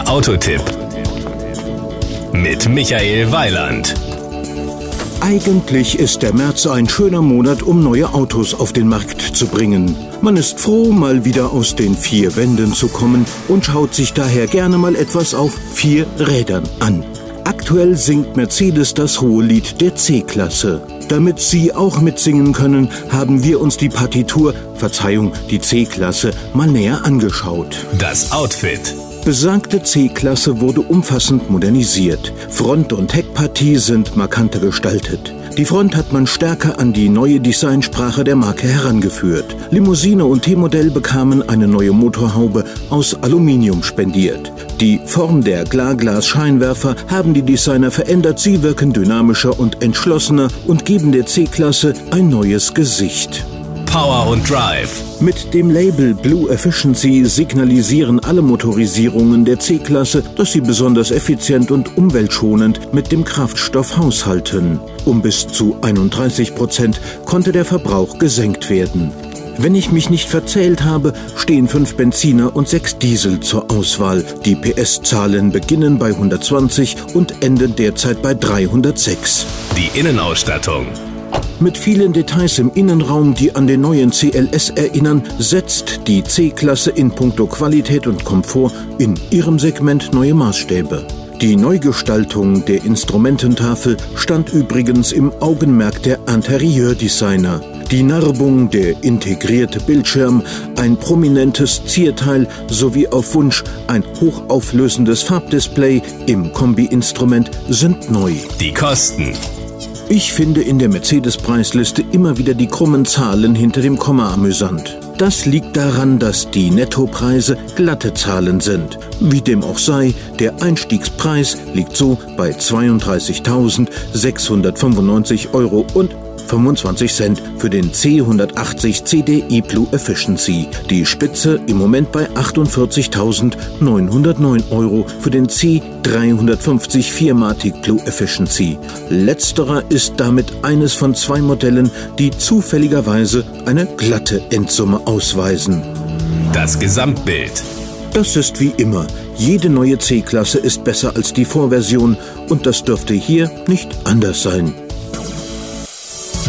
Der Autotipp mit Michael Weiland. Eigentlich ist der März ein schöner Monat, um neue Autos auf den Markt zu bringen. Man ist froh, mal wieder aus den vier Wänden zu kommen und schaut sich daher gerne mal etwas auf vier Rädern an. Aktuell singt Mercedes das hohe Lied der C-Klasse. Damit Sie auch mitsingen können, haben wir uns die Partitur, Verzeihung, die C-Klasse, mal näher angeschaut. Das Outfit. Besagte C-Klasse wurde umfassend modernisiert. Front- und Heckpartie sind markanter gestaltet. Die Front hat man stärker an die neue Designsprache der Marke herangeführt. Limousine und T-Modell bekamen eine neue Motorhaube aus Aluminium spendiert. Die Form der Klarglas-Scheinwerfer haben die Designer verändert. Sie wirken dynamischer und entschlossener und geben der C-Klasse ein neues Gesicht. Power und Drive. Mit dem Label Blue Efficiency signalisieren alle Motorisierungen der C-Klasse, dass sie besonders effizient und umweltschonend mit dem Kraftstoff haushalten. Um bis zu 31 Prozent konnte der Verbrauch gesenkt werden. Wenn ich mich nicht verzählt habe, stehen fünf Benziner und sechs Diesel zur Auswahl. Die PS-Zahlen beginnen bei 120 und enden derzeit bei 306. Die Innenausstattung. Mit vielen Details im Innenraum, die an den neuen CLS erinnern, setzt die C-Klasse in puncto Qualität und Komfort in ihrem Segment neue Maßstäbe. Die Neugestaltung der Instrumententafel stand übrigens im Augenmerk der Interieurdesigner. Die Narbung, der integrierte Bildschirm, ein prominentes Zierteil sowie auf Wunsch ein hochauflösendes Farbdisplay im Kombi-Instrument sind neu. Die Kosten. Ich finde in der Mercedes-Preisliste immer wieder die krummen Zahlen hinter dem Komma amüsant. Das liegt daran, dass die Nettopreise glatte Zahlen sind. Wie dem auch sei, der Einstiegspreis liegt so bei 32.695 Euro und 25 Cent für den C180 CDI Blue Efficiency. Die Spitze im Moment bei 48.909 Euro für den C350 Viermatic Blue Efficiency. Letzterer ist damit eines von zwei Modellen, die zufälligerweise eine glatte Endsumme ausweisen. Das Gesamtbild. Das ist wie immer. Jede neue C-Klasse ist besser als die Vorversion und das dürfte hier nicht anders sein.